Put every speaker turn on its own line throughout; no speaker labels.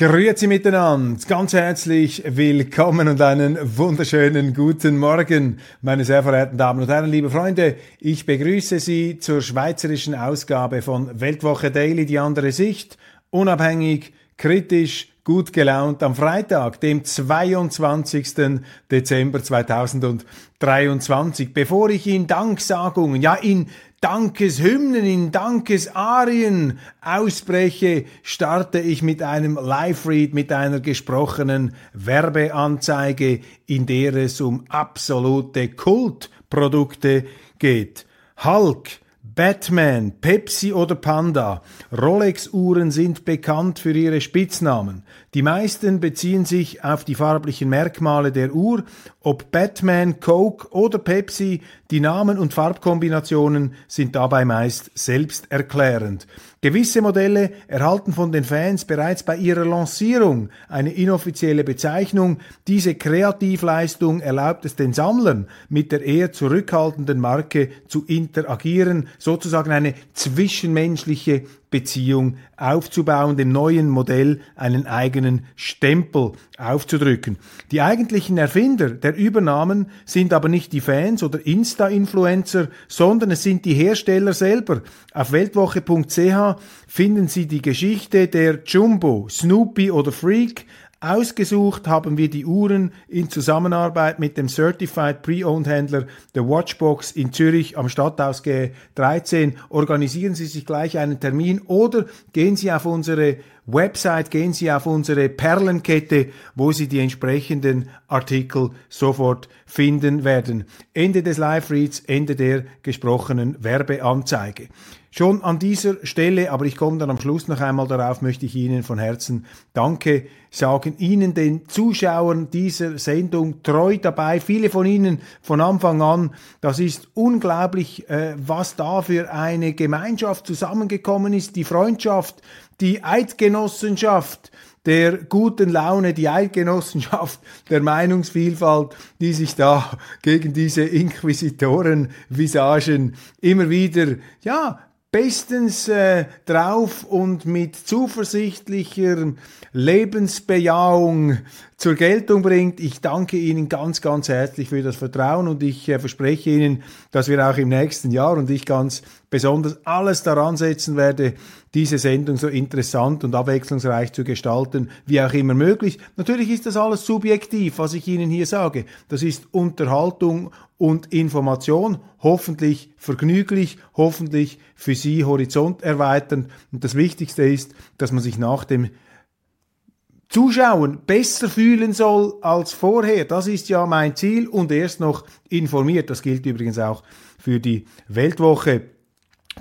Grüezi miteinander, ganz herzlich willkommen und einen wunderschönen guten Morgen, meine sehr verehrten Damen und Herren, liebe Freunde. Ich begrüße Sie zur schweizerischen Ausgabe von Weltwoche Daily, die andere Sicht, unabhängig, kritisch, gut gelaunt am Freitag, dem 22. Dezember 2023. Bevor ich in Danksagungen, ja in Dankeshymnen, in Dankesarien ausbreche, starte ich mit einem Live-Read, mit einer gesprochenen Werbeanzeige, in der es um absolute Kultprodukte geht. Hulk, Batman, Pepsi oder Panda. Rolex-Uhren sind bekannt für ihre Spitznamen. Die meisten beziehen sich auf die farblichen Merkmale der Uhr. Ob Batman, Coke oder Pepsi, die Namen und Farbkombinationen sind dabei meist selbsterklärend. Gewisse Modelle erhalten von den Fans bereits bei ihrer Lancierung eine inoffizielle Bezeichnung. Diese Kreativleistung erlaubt es den Sammlern, mit der eher zurückhaltenden Marke zu interagieren, sozusagen eine zwischenmenschliche Beziehung aufzubauen, dem neuen Modell einen eigenen Stempel aufzudrücken. Die eigentlichen Erfinder der Übernahmen sind aber nicht die Fans oder Insta-Influencer, sondern es sind die Hersteller selber. Auf weltwoche.ch finden Sie die Geschichte der Jumbo, Snoopy oder Freak, Ausgesucht haben wir die Uhren in Zusammenarbeit mit dem Certified Pre-Owned Händler der Watchbox in Zürich am Stadthaus G13. Organisieren Sie sich gleich einen Termin oder gehen Sie auf unsere Website, gehen Sie auf unsere Perlenkette, wo Sie die entsprechenden Artikel sofort finden werden. Ende des Live-Reads, Ende der gesprochenen Werbeanzeige. Schon an dieser Stelle, aber ich komme dann am Schluss noch einmal darauf, möchte ich Ihnen von Herzen Danke sagen. Ihnen, den Zuschauern dieser Sendung, treu dabei. Viele von Ihnen von Anfang an. Das ist unglaublich, äh, was da für eine Gemeinschaft zusammengekommen ist. Die Freundschaft, die Eidgenossenschaft der guten Laune, die Eidgenossenschaft der Meinungsvielfalt, die sich da gegen diese Inquisitoren-Visagen immer wieder, ja, bestens äh, drauf und mit zuversichtlicher Lebensbejahung zur Geltung bringt. Ich danke Ihnen ganz, ganz herzlich für das Vertrauen und ich äh, verspreche Ihnen, dass wir auch im nächsten Jahr und ich ganz besonders alles daran setzen werde, diese Sendung so interessant und abwechslungsreich zu gestalten, wie auch immer möglich. Natürlich ist das alles subjektiv, was ich Ihnen hier sage. Das ist Unterhaltung und Information, hoffentlich vergnüglich, hoffentlich für Sie horizont erweiternd. Und das Wichtigste ist, dass man sich nach dem Zuschauen besser fühlen soll als vorher. Das ist ja mein Ziel und erst noch informiert. Das gilt übrigens auch für die Weltwoche,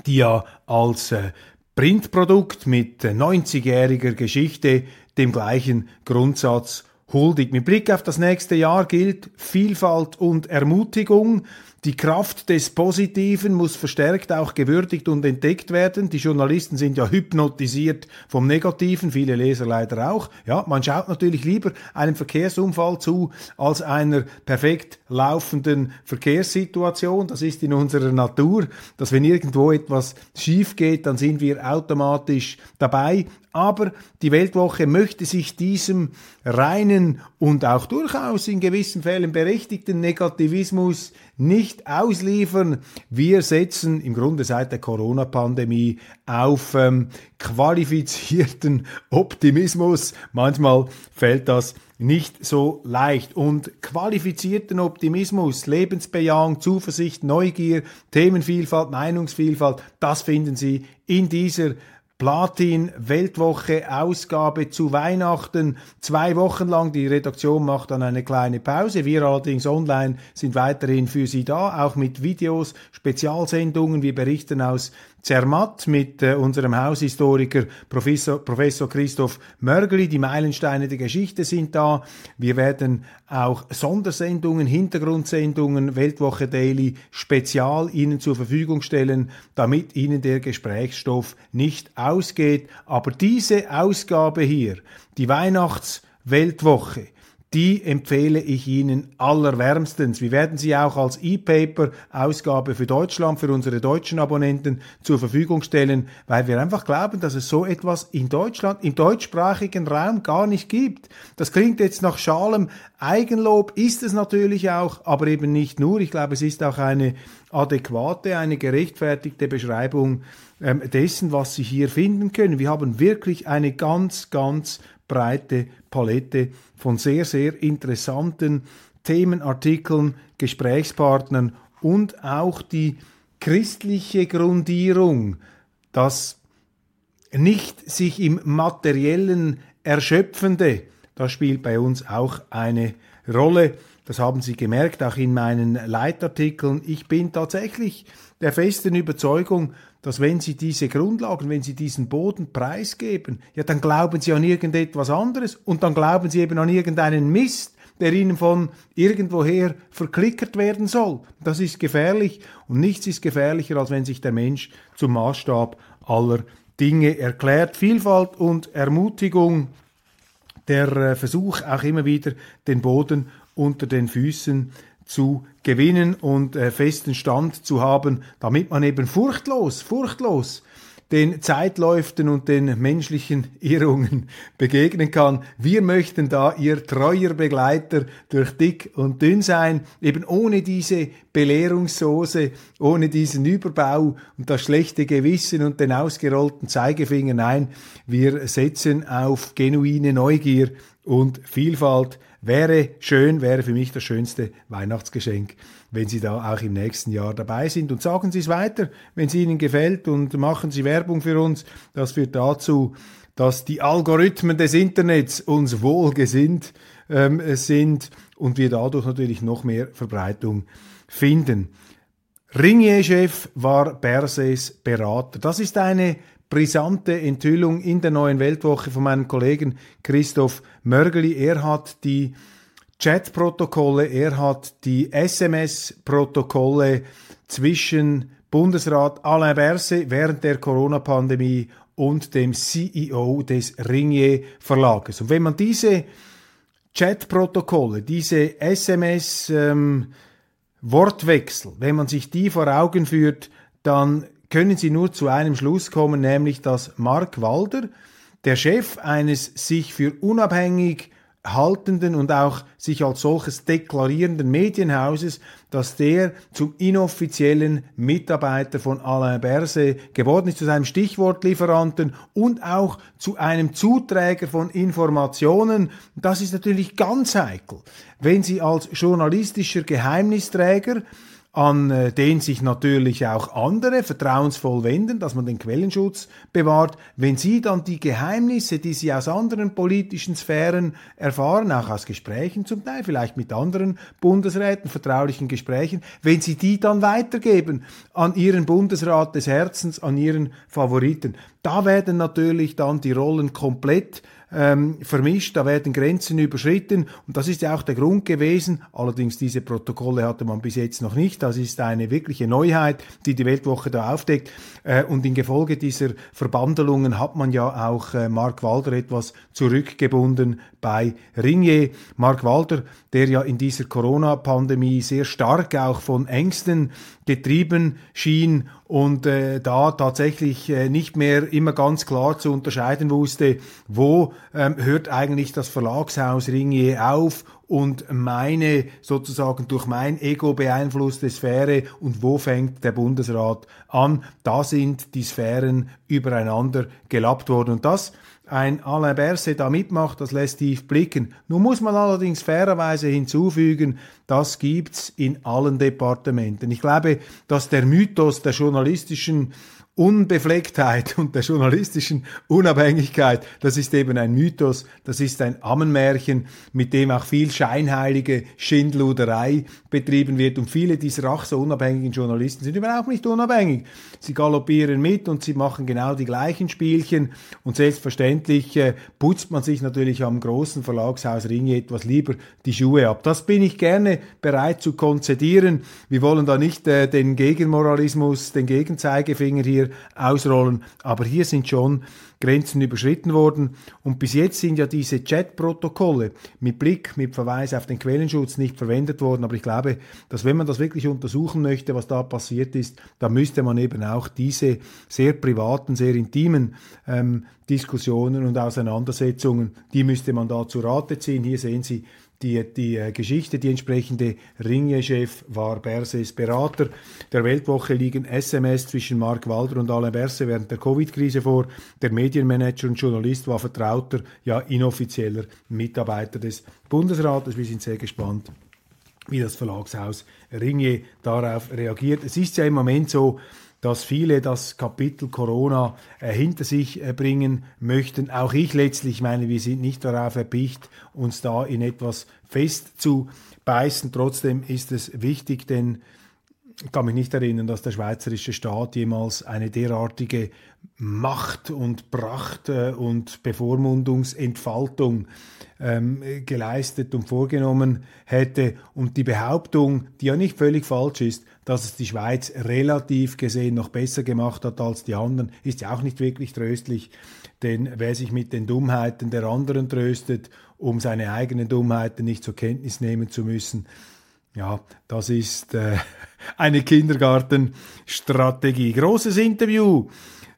die ja als äh, Printprodukt mit 90-jähriger äh, Geschichte dem gleichen Grundsatz huldigt. Mit Blick auf das nächste Jahr gilt Vielfalt und Ermutigung. Die Kraft des Positiven muss verstärkt auch gewürdigt und entdeckt werden. Die Journalisten sind ja hypnotisiert vom Negativen, viele Leser leider auch. Ja, man schaut natürlich lieber einem Verkehrsunfall zu als einer perfekt laufenden Verkehrssituation. Das ist in unserer Natur, dass wenn irgendwo etwas schief geht, dann sind wir automatisch dabei. Aber die Weltwoche möchte sich diesem reinen und auch durchaus in gewissen Fällen berechtigten Negativismus nicht ausliefern. Wir setzen im Grunde seit der Corona-Pandemie auf ähm, qualifizierten Optimismus. Manchmal fällt das nicht so leicht. Und qualifizierten Optimismus, Lebensbejahung, Zuversicht, Neugier, Themenvielfalt, Meinungsvielfalt, das finden Sie in dieser Platin Weltwoche Ausgabe zu Weihnachten. Zwei Wochen lang. Die Redaktion macht dann eine kleine Pause. Wir allerdings online sind weiterhin für Sie da, auch mit Videos, Spezialsendungen. Wir berichten aus Zermatt mit äh, unserem Haushistoriker Professor, Professor Christoph Mörgli. Die Meilensteine der Geschichte sind da. Wir werden auch Sondersendungen, Hintergrundsendungen, Weltwoche Daily Spezial Ihnen zur Verfügung stellen, damit Ihnen der Gesprächsstoff nicht ausgeht. Aber diese Ausgabe hier, die Weihnachtsweltwoche, die empfehle ich Ihnen allerwärmstens. Wir werden sie auch als E-Paper-Ausgabe für Deutschland, für unsere deutschen Abonnenten zur Verfügung stellen, weil wir einfach glauben, dass es so etwas in Deutschland, im deutschsprachigen Raum gar nicht gibt. Das klingt jetzt nach schalem Eigenlob, ist es natürlich auch, aber eben nicht nur. Ich glaube, es ist auch eine adäquate, eine gerechtfertigte Beschreibung ähm, dessen, was Sie hier finden können. Wir haben wirklich eine ganz, ganz breite Palette von sehr, sehr interessanten Themenartikeln, Gesprächspartnern und auch die christliche Grundierung, das nicht sich im materiellen Erschöpfende, das spielt bei uns auch eine Rolle. Das haben Sie gemerkt, auch in meinen Leitartikeln. Ich bin tatsächlich der festen Überzeugung, dass wenn Sie diese Grundlagen, wenn Sie diesen Boden preisgeben, ja, dann glauben Sie an irgendetwas anderes und dann glauben Sie eben an irgendeinen Mist, der Ihnen von irgendwoher verklickert werden soll. Das ist gefährlich und nichts ist gefährlicher, als wenn sich der Mensch zum Maßstab aller Dinge erklärt. Vielfalt und Ermutigung, der äh, Versuch auch immer wieder den Boden unter den Füßen zu gewinnen und äh, festen Stand zu haben, damit man eben furchtlos, furchtlos den Zeitläuften und den menschlichen Irrungen begegnen kann. Wir möchten da Ihr treuer Begleiter durch dick und dünn sein, eben ohne diese Belehrungssoße, ohne diesen Überbau und das schlechte Gewissen und den ausgerollten Zeigefinger. Nein, wir setzen auf genuine Neugier und Vielfalt Wäre schön, wäre für mich das schönste Weihnachtsgeschenk, wenn Sie da auch im nächsten Jahr dabei sind. Und sagen Sie es weiter, wenn es Ihnen gefällt und machen Sie Werbung für uns. Das führt dazu, dass die Algorithmen des Internets uns wohlgesinnt ähm, sind und wir dadurch natürlich noch mehr Verbreitung finden. Ringier-Chef war Berses Berater. Das ist eine brisante Enthüllung in der neuen Weltwoche von meinem Kollegen Christoph Mörgeli. Er hat die Chatprotokolle, er hat die SMS-Protokolle zwischen Bundesrat Alain Berset während der Corona-Pandemie und dem CEO des Ringier Verlages. Und wenn man diese Chatprotokolle, diese SMS ähm, Wortwechsel, wenn man sich die vor Augen führt, dann können Sie nur zu einem Schluss kommen, nämlich dass Mark Walder, der Chef eines sich für unabhängig haltenden und auch sich als solches deklarierenden Medienhauses, dass der zum inoffiziellen Mitarbeiter von Alain Berset geworden ist, zu seinem Stichwortlieferanten und auch zu einem Zuträger von Informationen. Das ist natürlich ganz heikel, wenn Sie als journalistischer Geheimnisträger an äh, den sich natürlich auch andere vertrauensvoll wenden, dass man den Quellenschutz bewahrt. Wenn Sie dann die Geheimnisse, die Sie aus anderen politischen Sphären erfahren, auch aus Gesprächen zum Teil, vielleicht mit anderen Bundesräten, vertraulichen Gesprächen, wenn Sie die dann weitergeben an Ihren Bundesrat des Herzens, an Ihren Favoriten, da werden natürlich dann die Rollen komplett ähm, vermischt, da werden Grenzen überschritten und das ist ja auch der Grund gewesen. Allerdings diese Protokolle hatte man bis jetzt noch nicht. Das ist eine wirkliche Neuheit, die die Weltwoche da aufdeckt. Äh, und in Gefolge dieser Verbandelungen hat man ja auch äh, Mark Walder etwas zurückgebunden bei Ringier. Mark Walder, der ja in dieser Corona-Pandemie sehr stark auch von Ängsten getrieben schien und äh, da tatsächlich äh, nicht mehr immer ganz klar zu unterscheiden wusste, wo ähm, hört eigentlich das Verlagshaus Ringier auf und meine sozusagen durch mein Ego beeinflusste Sphäre und wo fängt der Bundesrat an. Da sind die Sphären übereinander gelappt worden und das ein Alain Berset da mitmacht, das lässt tief blicken. Nun muss man allerdings fairerweise hinzufügen, das gibt's in allen Departementen. Ich glaube, dass der Mythos der journalistischen Unbeflecktheit und der journalistischen Unabhängigkeit, das ist eben ein Mythos, das ist ein Ammenmärchen, mit dem auch viel scheinheilige Schindluderei betrieben wird. Und viele dieser ach so unabhängigen Journalisten sind überhaupt nicht unabhängig. Sie galoppieren mit und sie machen genau die gleichen Spielchen. Und selbstverständlich äh, putzt man sich natürlich am großen Verlagshaus Ringe etwas lieber die Schuhe ab. Das bin ich gerne bereit zu konzedieren. Wir wollen da nicht äh, den Gegenmoralismus, den Gegenzeigefinger hier ausrollen. Aber hier sind schon Grenzen überschritten worden. Und bis jetzt sind ja diese Chat-Protokolle mit Blick, mit Verweis auf den Quellenschutz nicht verwendet worden. Aber ich glaube, dass wenn man das wirklich untersuchen möchte, was da passiert ist, dann müsste man eben auch diese sehr privaten, sehr intimen ähm, Diskussionen und Auseinandersetzungen, die müsste man da zu Rate ziehen. Hier sehen Sie die, die äh, Geschichte, die entsprechende Ringe-Chef war Berses Berater. Der Weltwoche liegen SMS zwischen Mark Walder und Alain Berse während der Covid-Krise vor. Der Medienmanager und Journalist war vertrauter, ja inoffizieller Mitarbeiter des Bundesrates. Wir sind sehr gespannt, wie das Verlagshaus Ringe darauf reagiert. Es ist ja im Moment so, dass viele das Kapitel Corona äh, hinter sich äh, bringen möchten. Auch ich letztlich, ich meine, wir sind nicht darauf erpicht, uns da in etwas festzubeißen. Trotzdem ist es wichtig, denn ich kann mich nicht erinnern, dass der schweizerische Staat jemals eine derartige Macht und Pracht äh, und Bevormundungsentfaltung ähm, geleistet und vorgenommen hätte. Und die Behauptung, die ja nicht völlig falsch ist, dass es die Schweiz relativ gesehen noch besser gemacht hat als die anderen, ist ja auch nicht wirklich tröstlich. Denn wer sich mit den Dummheiten der anderen tröstet, um seine eigenen Dummheiten nicht zur Kenntnis nehmen zu müssen, ja, das ist äh, eine Kindergartenstrategie. Großes Interview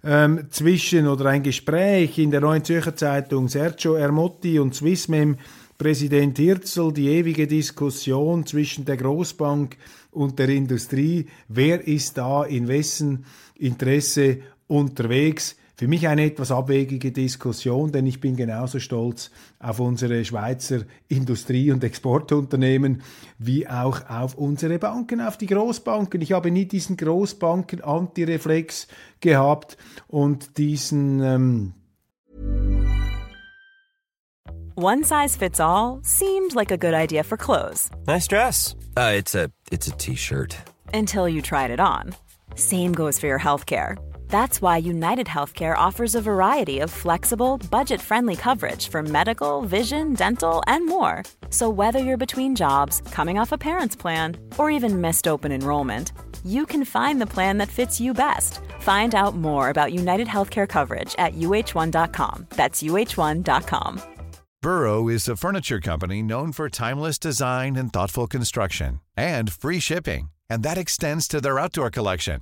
ähm, zwischen oder ein Gespräch in der Neuen Zürcher Zeitung Sergio Ermotti und Swissmem Präsident Hirzel, die ewige Diskussion zwischen der Großbank und der Industrie. Wer ist da in wessen Interesse unterwegs? Für mich eine etwas abwegige Diskussion, denn ich bin genauso stolz auf unsere Schweizer Industrie- und Exportunternehmen wie auch auf unsere Banken, auf die Großbanken. Ich habe nie diesen Großbanken-Antireflex gehabt und diesen ähm
One size fits all seemed like a good idea for clothes.
Nice dress. Uh, it's a it's a t-shirt.
Until you tried it on. Same goes for your healthcare. That's why United Healthcare offers a variety of flexible, budget friendly coverage for medical, vision, dental, and more. So, whether you're between jobs, coming off a parent's plan, or even missed open enrollment, you can find the plan that fits you best. Find out more about United Healthcare coverage at uh1.com. That's uh1.com.
Burrow is a furniture company known for timeless design and thoughtful construction, and free shipping, and that extends to their outdoor collection.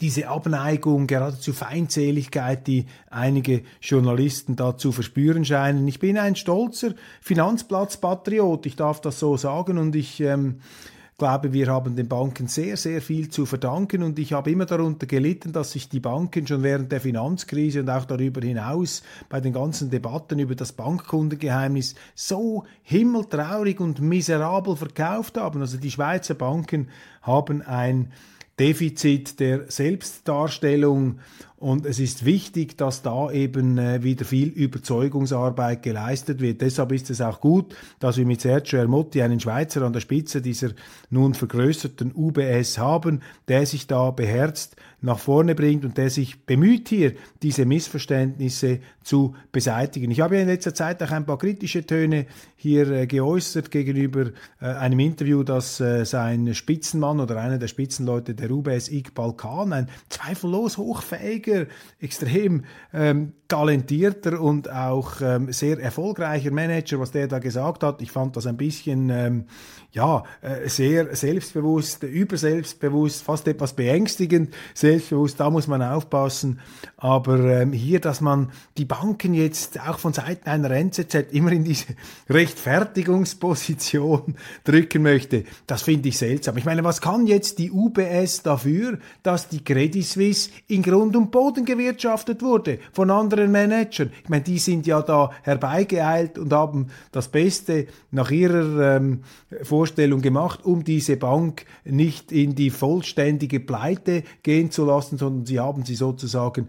Diese Abneigung, geradezu Feindseligkeit, die einige Journalisten da zu verspüren scheinen. Ich bin ein stolzer Finanzplatzpatriot, ich darf das so sagen, und ich ähm, glaube, wir haben den Banken sehr, sehr viel zu verdanken und ich habe immer darunter gelitten, dass sich die Banken schon während der Finanzkrise und auch darüber hinaus bei den ganzen Debatten über das Bankkundengeheimnis so himmeltraurig und miserabel verkauft haben. Also die Schweizer Banken haben ein Defizit der Selbstdarstellung und es ist wichtig, dass da eben äh, wieder viel Überzeugungsarbeit geleistet wird. Deshalb ist es auch gut, dass wir mit Sergio Ermotti einen Schweizer an der Spitze dieser nun vergrößerten UBS haben, der sich da beherzt nach vorne bringt und der sich bemüht hier, diese Missverständnisse zu beseitigen. Ich habe ja in letzter Zeit auch ein paar kritische Töne hier äh, geäußert gegenüber äh, einem Interview, das sein Spitzenmann oder einer der Spitzenleute der UBS, Iqbal Khan, ein zweifellos hochfähiger wichtiger, extrem ähm, talentierter und auch ähm, sehr erfolgreicher Manager, was der da gesagt hat. Ich fand das ein bisschen, ähm, ja, äh, sehr selbstbewusst, überselbstbewusst, fast etwas beängstigend, selbstbewusst, da muss man aufpassen. Aber ähm, hier, dass man die Banken jetzt auch von Seiten einer NZZ immer in diese Rechtfertigungsposition drücken möchte, das finde ich seltsam. Ich meine, was kann jetzt die UBS dafür, dass die Credit Suisse in Grund und Boden gewirtschaftet wurde von anderen Managern? Ich meine, die sind ja da herbeigeeilt und haben das Beste nach ihrer ähm, Vorstellung gemacht, um diese Bank nicht in die vollständige Pleite gehen zu lassen, sondern sie haben sie sozusagen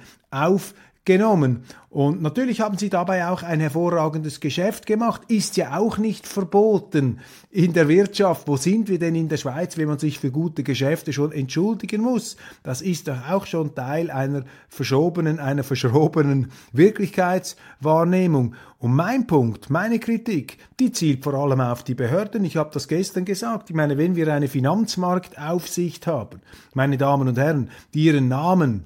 aufgenommen. Und natürlich haben sie dabei auch ein hervorragendes Geschäft gemacht, ist ja auch nicht verboten in der Wirtschaft. Wo sind wir denn in der Schweiz, wenn man sich für gute Geschäfte schon entschuldigen muss? Das ist doch auch schon Teil einer verschobenen, einer verschrobenen Wirklichkeitswahrnehmung. Und mein Punkt, meine Kritik, die zielt vor allem auf die Behörden. Ich habe das gestern gesagt. Ich meine, wenn wir eine Finanzmarktaufsicht haben, meine Damen und Herren, die ihren Namen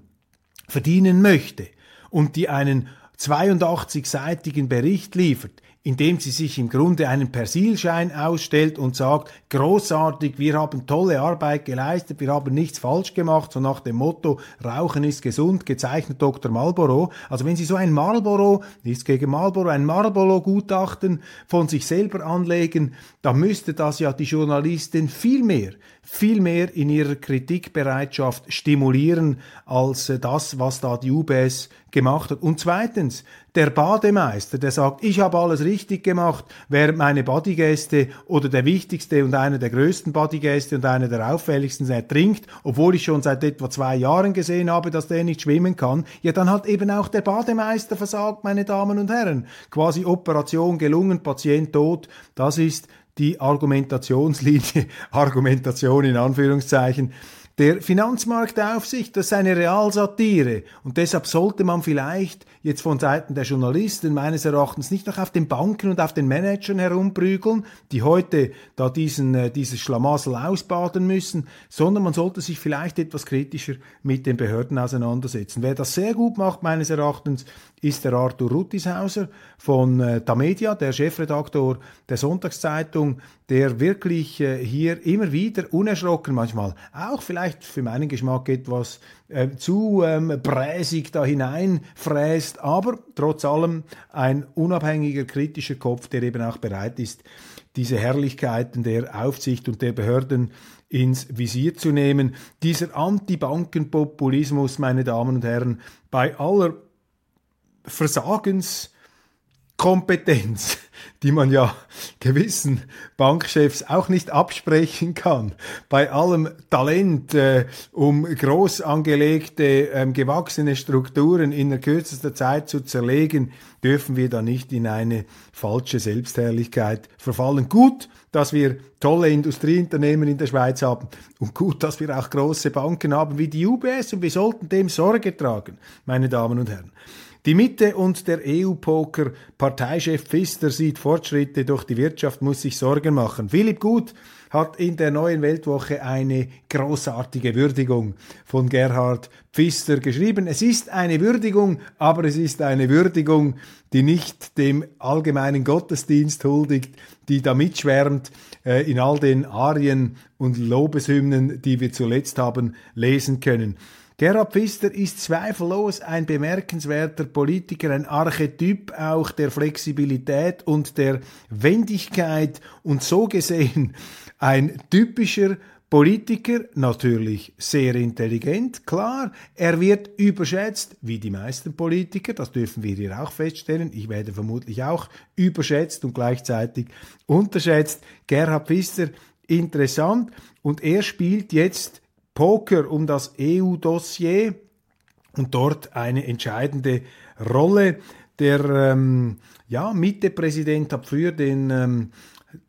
verdienen möchte und die einen 82-seitigen Bericht liefert, indem sie sich im Grunde einen Persilschein ausstellt und sagt, großartig, wir haben tolle Arbeit geleistet, wir haben nichts falsch gemacht, so nach dem Motto, Rauchen ist gesund, gezeichnet Dr. Marlboro. Also wenn Sie so ein Marlboro, nichts gegen Marlboro, ein Marlboro-Gutachten von sich selber anlegen, dann müsste das ja die Journalisten viel mehr viel mehr in ihrer Kritikbereitschaft stimulieren als äh, das, was da die UBS gemacht hat. Und zweitens, der Bademeister, der sagt, ich habe alles richtig gemacht, während meine Bodygäste oder der wichtigste und einer der größten Bodygäste und einer der auffälligsten ertrinkt, obwohl ich schon seit etwa zwei Jahren gesehen habe, dass der nicht schwimmen kann, ja dann hat eben auch der Bademeister versagt, meine Damen und Herren. Quasi Operation gelungen, Patient tot, das ist die Argumentationslinie, Argumentation in Anführungszeichen, der Finanzmarktaufsicht, das ist eine Realsatire. Und deshalb sollte man vielleicht jetzt von Seiten der Journalisten meines Erachtens nicht noch auf den Banken und auf den Managern herumprügeln, die heute da diesen, äh, dieses Schlamassel ausbaden müssen, sondern man sollte sich vielleicht etwas kritischer mit den Behörden auseinandersetzen. Wer das sehr gut macht, meines Erachtens, ist der Arthur Ruttishauser von äh, Tamedia, der Chefredaktor der Sonntagszeitung, der wirklich äh, hier immer wieder unerschrocken manchmal, auch vielleicht für meinen Geschmack etwas äh, zu ähm, bräsig da hineinfräst, aber trotz allem ein unabhängiger, kritischer Kopf, der eben auch bereit ist, diese Herrlichkeiten der Aufsicht und der Behörden ins Visier zu nehmen. Dieser Anti-Banken-Populismus, meine Damen und Herren, bei aller Versagenskompetenz, die man ja gewissen Bankchefs auch nicht absprechen kann. Bei allem Talent, äh, um groß angelegte, ähm, gewachsene Strukturen in der kürzester Zeit zu zerlegen, dürfen wir da nicht in eine falsche Selbstherrlichkeit verfallen. Gut, dass wir tolle Industrieunternehmen in der Schweiz haben und gut, dass wir auch große Banken haben wie die UBS und wir sollten dem Sorge tragen, meine Damen und Herren. Die Mitte und der EU-Poker, Parteichef Pfister sieht Fortschritte, doch die Wirtschaft muss sich Sorgen machen. Philipp Gut hat in der neuen Weltwoche eine großartige Würdigung von Gerhard Pfister geschrieben. Es ist eine Würdigung, aber es ist eine Würdigung, die nicht dem allgemeinen Gottesdienst huldigt, die da mitschwärmt äh, in all den Arien und Lobeshymnen, die wir zuletzt haben lesen können. Gerhard Pfister ist zweifellos ein bemerkenswerter Politiker, ein Archetyp auch der Flexibilität und der Wendigkeit und so gesehen ein typischer Politiker, natürlich sehr intelligent, klar. Er wird überschätzt, wie die meisten Politiker, das dürfen wir hier auch feststellen. Ich werde vermutlich auch überschätzt und gleichzeitig unterschätzt. Gerhard Pfister, interessant. Und er spielt jetzt Poker um das EU-Dossier und dort eine entscheidende Rolle. Der ähm, ja, Mitte-Präsident hat früher den, ähm,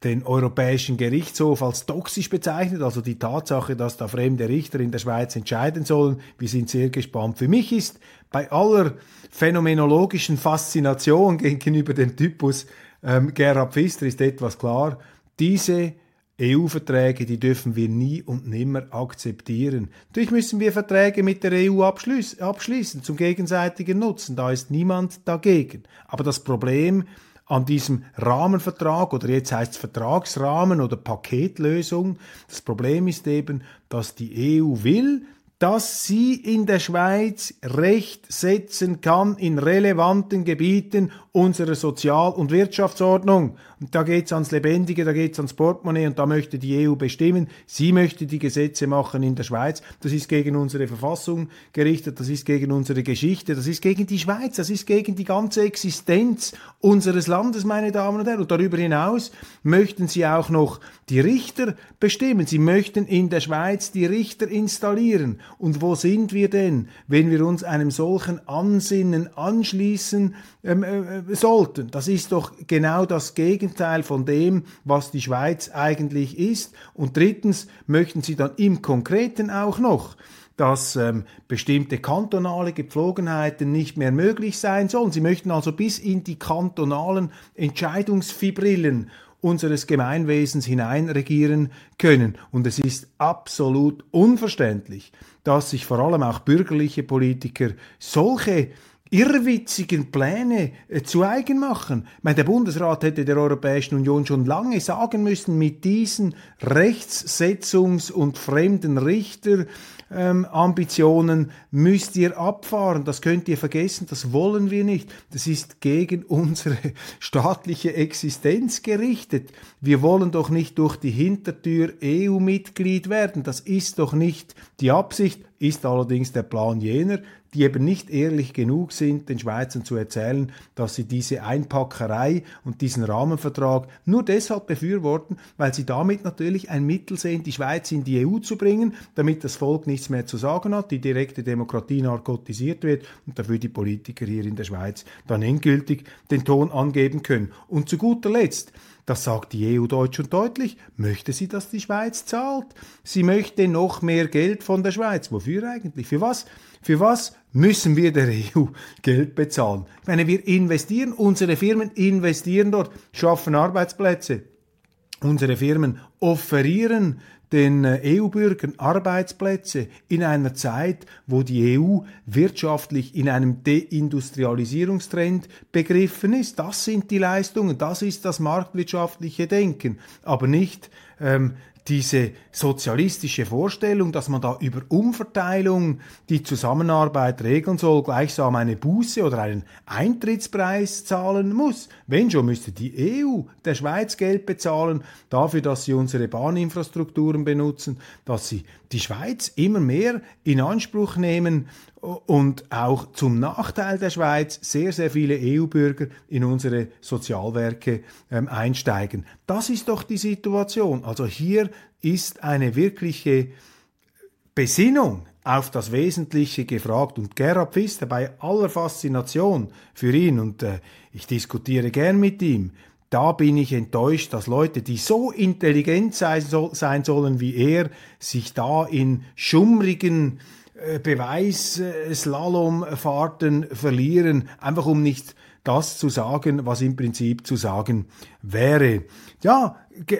den Europäischen Gerichtshof als toxisch bezeichnet, also die Tatsache, dass da fremde Richter in der Schweiz entscheiden sollen. Wir sind sehr gespannt. Für mich ist bei aller phänomenologischen Faszination gegenüber dem Typus ähm, Gerhard Pfister ist etwas klar. Diese EU-Verträge, die dürfen wir nie und nimmer akzeptieren. Natürlich müssen wir Verträge mit der EU abschließen zum gegenseitigen Nutzen. Da ist niemand dagegen. Aber das Problem an diesem Rahmenvertrag oder jetzt heißt es Vertragsrahmen oder Paketlösung, das Problem ist eben, dass die EU will, dass sie in der Schweiz Recht setzen kann in relevanten Gebieten unserer Sozial- und Wirtschaftsordnung. Und da geht's ans Lebendige, da geht's ans Portemonnaie und da möchte die EU bestimmen. Sie möchte die Gesetze machen in der Schweiz. Das ist gegen unsere Verfassung gerichtet, das ist gegen unsere Geschichte, das ist gegen die Schweiz, das ist gegen die ganze Existenz unseres Landes, meine Damen und Herren. Und darüber hinaus möchten sie auch noch die Richter bestimmen. Sie möchten in der Schweiz die Richter installieren. Und wo sind wir denn, wenn wir uns einem solchen Ansinnen anschließen ähm, äh, sollten? Das ist doch genau das Gegenteil von dem, was die Schweiz eigentlich ist. Und drittens möchten sie dann im Konkreten auch noch dass ähm, bestimmte kantonale Gepflogenheiten nicht mehr möglich sein sollen. Sie möchten also bis in die kantonalen Entscheidungsfibrillen unseres Gemeinwesens hineinregieren können. Und es ist absolut unverständlich, dass sich vor allem auch bürgerliche Politiker solche irrwitzigen Pläne äh, zu eigen machen. Ich meine, der Bundesrat hätte der Europäischen Union schon lange sagen müssen, mit diesen Rechtssetzungs- und fremden Richter ähm, Ambitionen müsst ihr abfahren. Das könnt ihr vergessen. Das wollen wir nicht. Das ist gegen unsere staatliche Existenz gerichtet. Wir wollen doch nicht durch die Hintertür EU-Mitglied werden. Das ist doch nicht die Absicht, ist allerdings der Plan jener, die eben nicht ehrlich genug sind, den Schweizern zu erzählen, dass sie diese Einpackerei und diesen Rahmenvertrag nur deshalb befürworten, weil sie damit natürlich ein Mittel sehen, die Schweiz in die EU zu bringen, damit das Volk nichts mehr zu sagen hat, die direkte Demokratie narkotisiert wird und dafür die Politiker hier in der Schweiz dann endgültig den Ton angeben können. Und zu guter Letzt, das sagt die EU deutsch und deutlich, möchte sie, dass die Schweiz zahlt. Sie möchte noch mehr Geld von der Schweiz. Wofür eigentlich? Für was? Für was müssen wir der EU Geld bezahlen? Ich meine, wir investieren, unsere Firmen investieren dort, schaffen Arbeitsplätze. Unsere Firmen offerieren den äh, EU-Bürgern Arbeitsplätze in einer Zeit, wo die EU wirtschaftlich in einem Deindustrialisierungstrend begriffen ist. Das sind die Leistungen, das ist das marktwirtschaftliche Denken, aber nicht ähm, diese sozialistische Vorstellung, dass man da über Umverteilung die Zusammenarbeit regeln soll, gleichsam eine Buße oder einen Eintrittspreis zahlen muss. Wenn schon, müsste die EU der Schweiz Geld bezahlen dafür, dass sie unsere Bahninfrastrukturen benutzen, dass sie die Schweiz immer mehr in Anspruch nehmen und auch zum Nachteil der Schweiz sehr, sehr viele EU-Bürger in unsere Sozialwerke ähm, einsteigen. Das ist doch die Situation. Also hier ist eine wirkliche Besinnung auf das Wesentliche gefragt. Und Gerhard Pfister, bei aller Faszination für ihn, und äh, ich diskutiere gern mit ihm, da bin ich enttäuscht, dass Leute, die so intelligent sein, so, sein sollen wie er, sich da in schummrigen Beweisslalomfahrten verlieren, einfach um nicht das zu sagen, was im Prinzip zu sagen wäre. Ja,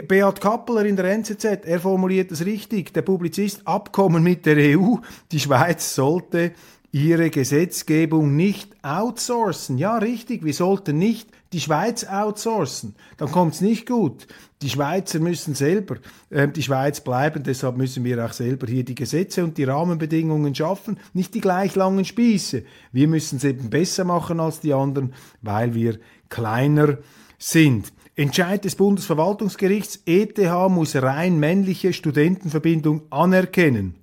Beat Kappeler in der NZZ, er formuliert es richtig. Der Publizist Abkommen mit der EU. Die Schweiz sollte ihre Gesetzgebung nicht outsourcen. Ja, richtig, wir sollten nicht die Schweiz outsourcen. Dann kommt's nicht gut. Die Schweizer müssen selber äh, die Schweiz bleiben, deshalb müssen wir auch selber hier die Gesetze und die Rahmenbedingungen schaffen, nicht die gleich langen Spieße. Wir müssen es eben besser machen als die anderen, weil wir kleiner sind. Entscheid des Bundesverwaltungsgerichts, ETH muss rein männliche Studentenverbindung anerkennen.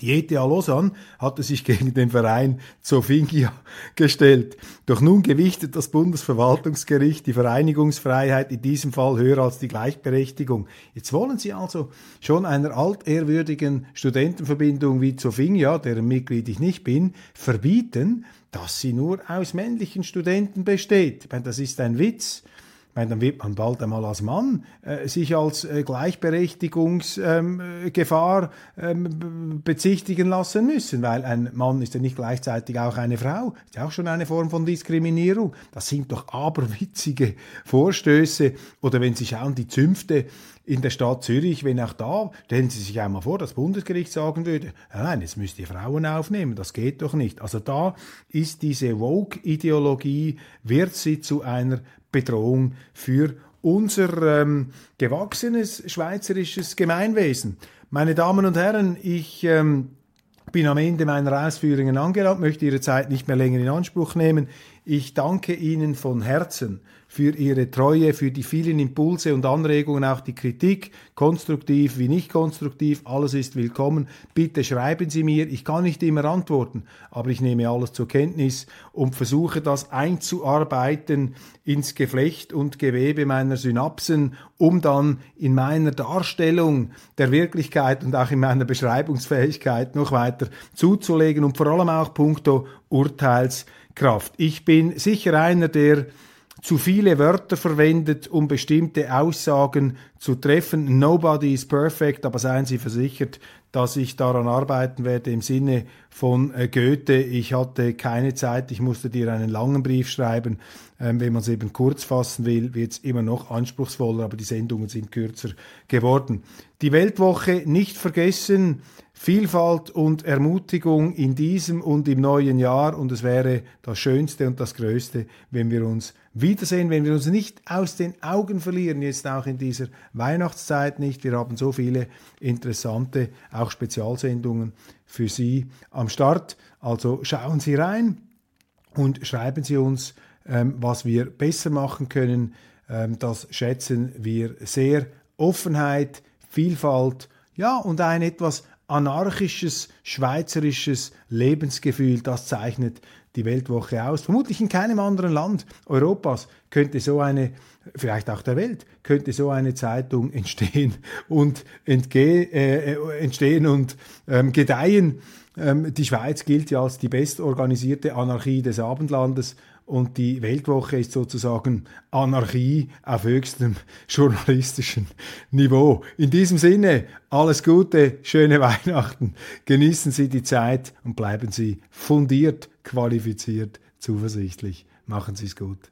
Die ETH Lausanne hatte sich gegen den Verein Zofingia gestellt. Doch nun gewichtet das Bundesverwaltungsgericht die Vereinigungsfreiheit in diesem Fall höher als die Gleichberechtigung. Jetzt wollen Sie also schon einer altehrwürdigen Studentenverbindung wie Zofingia, deren Mitglied ich nicht bin, verbieten, dass sie nur aus männlichen Studenten besteht. Ich meine, das ist ein Witz. Meine, dann wird man bald einmal als Mann äh, sich als äh, Gleichberechtigungsgefahr ähm, ähm, bezichtigen lassen müssen, weil ein Mann ist ja nicht gleichzeitig auch eine Frau, ist ja auch schon eine Form von Diskriminierung. Das sind doch aberwitzige Vorstöße. Oder wenn Sie schauen, die Zünfte in der Stadt Zürich, wenn auch da, stellen Sie sich einmal vor, das Bundesgericht sagen würde, nein, jetzt müsst ihr Frauen aufnehmen, das geht doch nicht. Also da ist diese Woke-Ideologie, wird sie zu einer Bedrohung für unser ähm, gewachsenes schweizerisches Gemeinwesen. Meine Damen und Herren, ich ähm, bin am Ende meiner Ausführungen angelangt, möchte Ihre Zeit nicht mehr länger in Anspruch nehmen. Ich danke Ihnen von Herzen für Ihre Treue, für die vielen Impulse und Anregungen, auch die Kritik, konstruktiv wie nicht konstruktiv, alles ist willkommen. Bitte schreiben Sie mir, ich kann nicht immer antworten, aber ich nehme alles zur Kenntnis und versuche das einzuarbeiten ins Geflecht und Gewebe meiner Synapsen, um dann in meiner Darstellung der Wirklichkeit und auch in meiner Beschreibungsfähigkeit noch weiter zuzulegen und vor allem auch puncto Urteilskraft. Ich bin sicher einer, der zu viele Wörter verwendet, um bestimmte Aussagen zu treffen. Nobody is perfect, aber seien Sie versichert, dass ich daran arbeiten werde im Sinne von äh, Goethe. Ich hatte keine Zeit, ich musste dir einen langen Brief schreiben. Ähm, wenn man es eben kurz fassen will, wird es immer noch anspruchsvoller, aber die Sendungen sind kürzer geworden. Die Weltwoche nicht vergessen. Vielfalt und Ermutigung in diesem und im neuen Jahr und es wäre das Schönste und das Größte, wenn wir uns wiedersehen, wenn wir uns nicht aus den Augen verlieren, jetzt auch in dieser Weihnachtszeit nicht. Wir haben so viele interessante, auch Spezialsendungen für Sie am Start. Also schauen Sie rein und schreiben Sie uns, ähm, was wir besser machen können. Ähm, das schätzen wir sehr. Offenheit, Vielfalt, ja, und ein etwas anarchisches schweizerisches Lebensgefühl, das zeichnet die Weltwoche aus. Vermutlich in keinem anderen Land Europas könnte so eine, vielleicht auch der Welt, könnte so eine Zeitung entstehen und entgehen, äh, entstehen und ähm, gedeihen. Ähm, die Schweiz gilt ja als die bestorganisierte Anarchie des Abendlandes und die Weltwoche ist sozusagen Anarchie auf höchstem journalistischen Niveau. In diesem Sinne, alles Gute, schöne Weihnachten, genießen Sie die Zeit und bleiben Sie fundiert, qualifiziert, zuversichtlich. Machen Sie es gut.